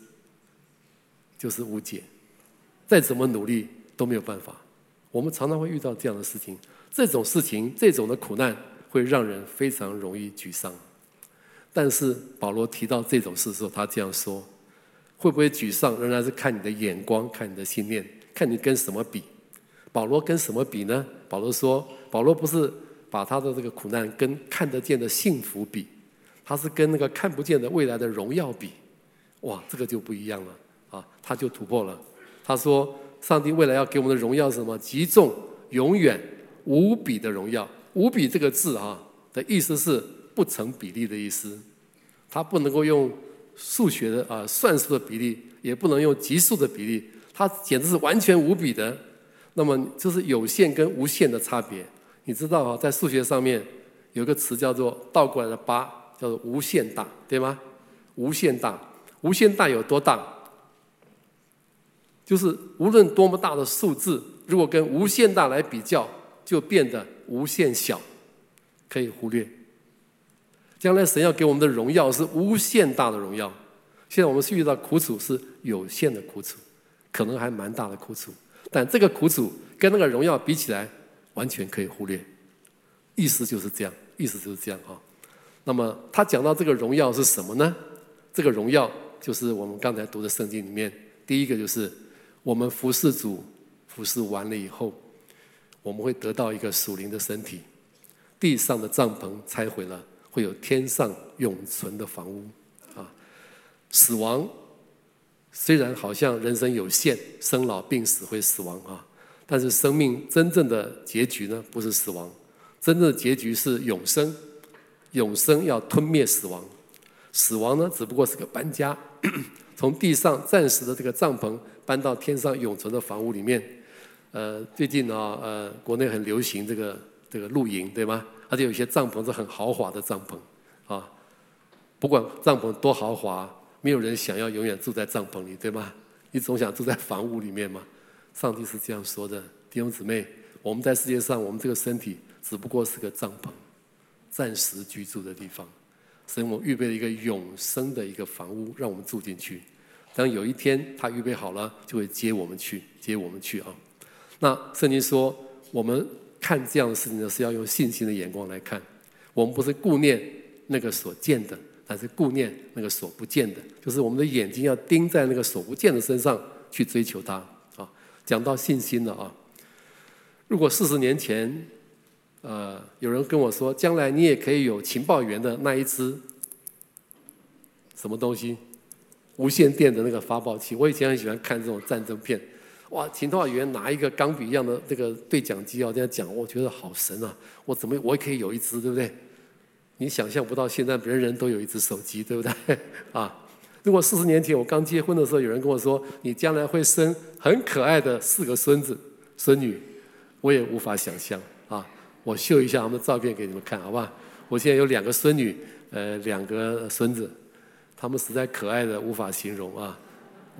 A: 就是无解，再怎么努力都没有办法。我们常常会遇到这样的事情，这种事情，这种的苦难会让人非常容易沮丧。但是保罗提到这种事的时候，他这样说。会不会沮丧？仍然是看你的眼光，看你的信念，看你跟什么比。保罗跟什么比呢？保罗说，保罗不是把他的这个苦难跟看得见的幸福比，他是跟那个看不见的未来的荣耀比。哇，这个就不一样了啊！他就突破了。他说，上帝未来要给我们的荣耀是什么？极重、永远、无比的荣耀。无比这个字啊的意思是不成比例的意思，他不能够用。数学的啊，算术的比例也不能用级数的比例，它简直是完全无比的。那么就是有限跟无限的差别。你知道啊，在数学上面有个词叫做倒过来的八，叫做无限大，对吗？无限大，无限大有多大？就是无论多么大的数字，如果跟无限大来比较，就变得无限小，可以忽略。将来神要给我们的荣耀是无限大的荣耀，现在我们是遇到苦楚是有限的苦楚，可能还蛮大的苦楚，但这个苦楚跟那个荣耀比起来，完全可以忽略。意思就是这样，意思就是这样哈。那么他讲到这个荣耀是什么呢？这个荣耀就是我们刚才读的圣经里面，第一个就是我们服侍主，服侍完了以后，我们会得到一个属灵的身体，地上的帐篷拆毁了。会有天上永存的房屋，啊，死亡虽然好像人生有限，生老病死会死亡啊，但是生命真正的结局呢，不是死亡，真正的结局是永生，永生要吞灭死亡，死亡呢只不过是个搬家，*clears throat* 从地上暂时的这个帐篷搬到天上永存的房屋里面。呃，最近啊，呃，国内很流行这个这个露营，对吗？而且有些帐篷是很豪华的帐篷，啊，不管帐篷多豪华，没有人想要永远住在帐篷里，对吗？你总想住在房屋里面嘛。上帝是这样说的，弟兄姊妹，我们在世界上，我们这个身体只不过是个帐篷，暂时居住的地方。神我预备了一个永生的一个房屋，让我们住进去。当有一天他预备好了，就会接我们去，接我们去啊。那圣经说，我们看这样的事情呢，是要用信心的眼光来看。我们不是顾念那个所见的，而是顾念那个所不见的。就是我们的眼睛要盯在那个所不见的身上去追求它啊。讲到信心了啊，如果四十年前，呃，有人跟我说，将来你也可以有情报员的那一只什么东西，无线电的那个发报器。我以前很喜欢看这种战争片。哇，情报员拿一个钢笔一样的这个对讲机啊，这样讲，我觉得好神啊！我怎么我也可以有一支，对不对？你想象不到，现在人人都有一只手机，对不对？*laughs* 啊，如果四十年前我刚结婚的时候，有人跟我说你将来会生很可爱的四个孙子孙女，我也无法想象啊！我秀一下他们的照片给你们看，好不好？我现在有两个孙女，呃，两个孙子，他们实在可爱的无法形容啊！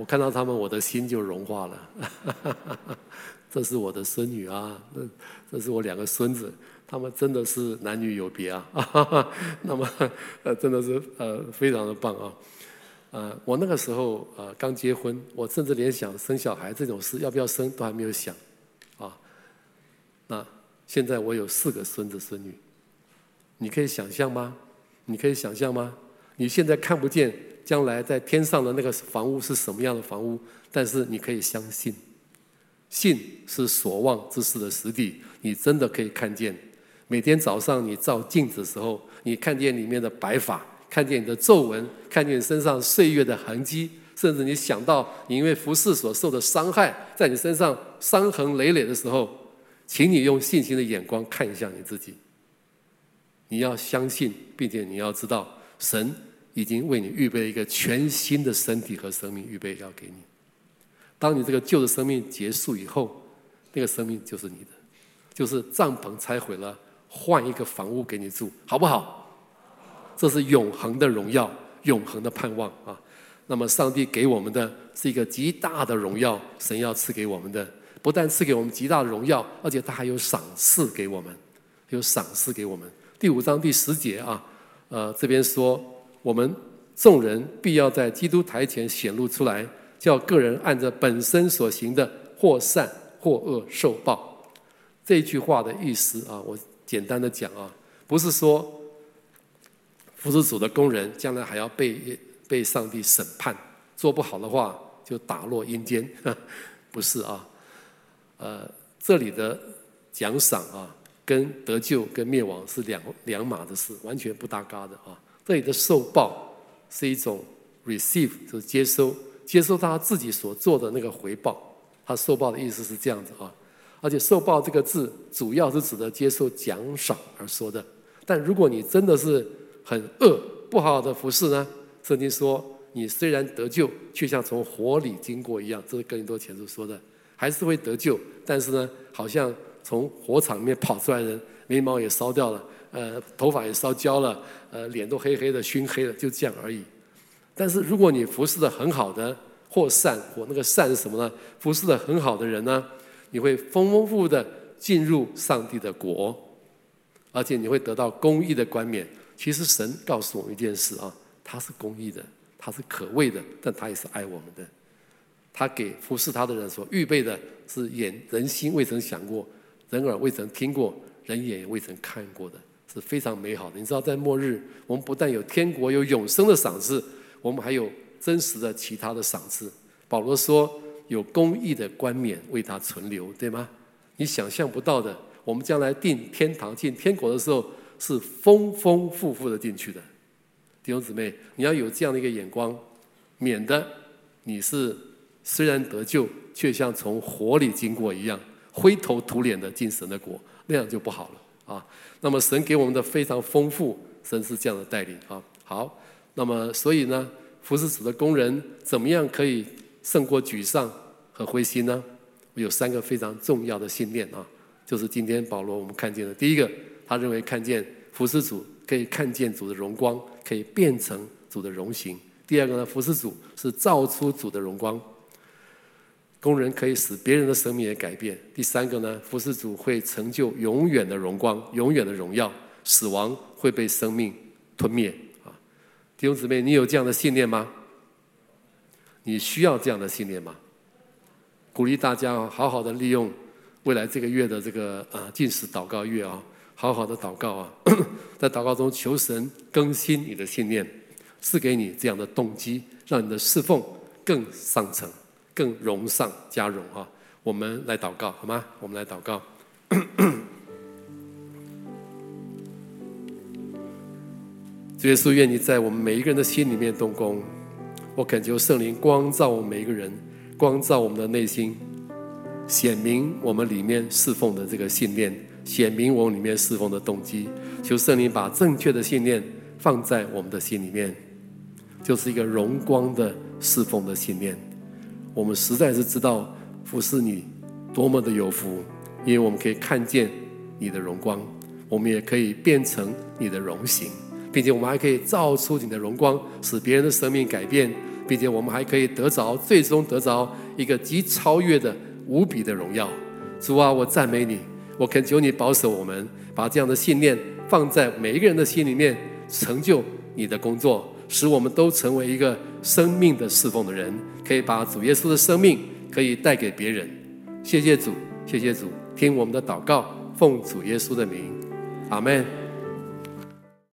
A: 我看到他们，我的心就融化了。*laughs* 这是我的孙女啊，这这是我两个孙子，他们真的是男女有别啊。*laughs* 那么呃，真的是呃非常的棒啊。呃，我那个时候呃刚结婚，我甚至连想生小孩这种事要不要生都还没有想啊。那现在我有四个孙子孙女，你可以想象吗？你可以想象吗？你现在看不见。将来在天上的那个房屋是什么样的房屋？但是你可以相信，信是所望之事的实底。你真的可以看见，每天早上你照镜子的时候，你看见里面的白发，看见你的皱纹，看见你身上岁月的痕迹，甚至你想到你因为服侍所受的伤害，在你身上伤痕累累的时候，请你用信心的眼光看一下你自己。你要相信，并且你要知道神。已经为你预备了一个全新的身体和生命，预备要给你。当你这个旧的生命结束以后，那个生命就是你的，就是帐篷拆毁了，换一个房屋给你住，好不好？这是永恒的荣耀，永恒的盼望啊！那么，上帝给我们的是一个极大的荣耀，神要赐给我们的，不但赐给我们极大的荣耀，而且他还有赏赐给我们，有赏赐给我们。第五章第十节啊，呃，这边说。我们众人必要在基督台前显露出来，叫个人按着本身所行的，或善或恶受报。这句话的意思啊，我简单的讲啊，不是说服侍主的工人将来还要被被上帝审判，做不好的话就打落阴间，*laughs* 不是啊。呃，这里的奖赏啊，跟得救跟灭亡是两两码的事，完全不搭嘎的啊。这里的受报是一种 receive，就是接收，接收他自己所做的那个回报。他受报的意思是这样子啊，而且受报这个字主要是指的接受奖赏而说的。但如果你真的是很恶、不好好的服侍呢？圣经说，你虽然得救，却像从火里经过一样。这是哥林多前书说的，还是会得救，但是呢，好像从火场里面跑出来的人，眉毛也烧掉了。呃，头发也烧焦了，呃，脸都黑黑的，熏黑了，就这样而已。但是如果你服侍的很好的，或善或那个善是什么呢？服侍的很好的人呢，你会丰丰富的进入上帝的国，而且你会得到公义的冠冕。其实神告诉我们一件事啊，他是公义的，他是可畏的，但他也是爱我们的。他给服侍他的人所预备的是眼人心未曾想过，人耳未曾听过，人眼也未曾看过的。是非常美好的。你知道，在末日，我们不但有天国、有永生的赏赐，我们还有真实的其他的赏赐。保罗说，有公义的冠冕为他存留，对吗？你想象不到的，我们将来进天堂、进天国的时候，是丰丰富富的进去的。弟兄姊妹，你要有这样的一个眼光，免得你是虽然得救，却像从火里经过一样，灰头土脸的进神的国，那样就不好了。啊，那么神给我们的非常丰富，神是这样的带领啊。好，那么所以呢，服侍主的工人怎么样可以胜过沮丧和灰心呢？有三个非常重要的信念啊，就是今天保罗我们看见的。第一个，他认为看见服侍主可以看见主的荣光，可以变成主的荣形。第二个呢，服侍主是照出主的荣光。工人可以使别人的生命也改变。第三个呢，服侍主会成就永远的荣光、永远的荣耀，死亡会被生命吞灭啊！弟兄姊妹，你有这样的信念吗？你需要这样的信念吗？鼓励大家好好的利用未来这个月的这个啊禁食祷告月啊，好好的祷告啊，*coughs* 在祷告中求神更新你的信念，赐给你这样的动机，让你的侍奉更上层、更荣上加荣啊！我们来祷告好吗？我们来祷告。*coughs* 主耶稣，愿你在我们每一个人的心里面动工。我恳求圣灵光照我们每一个人，光照我们的内心，显明我们里面侍奉的这个信念，显明我们里面侍奉的动机。求圣灵把正确的信念放在我们的心里面，就是一个荣光的侍奉的信念。我们实在是知道服侍你多么的有福，因为我们可以看见你的荣光，我们也可以变成你的荣形。并且我们还可以照出你的荣光，使别人的生命改变，并且我们还可以得着，最终得着一个极超越的无比的荣耀。主啊，我赞美你，我恳求你保守我们，把这样的信念放在每一个人的心里面，成就你的工作，使我们都成为一个生命的侍奉的人，可以把主耶稣的生命可以带给别人。谢谢主，谢谢主，听我们的祷告，奉主耶稣的名，阿门。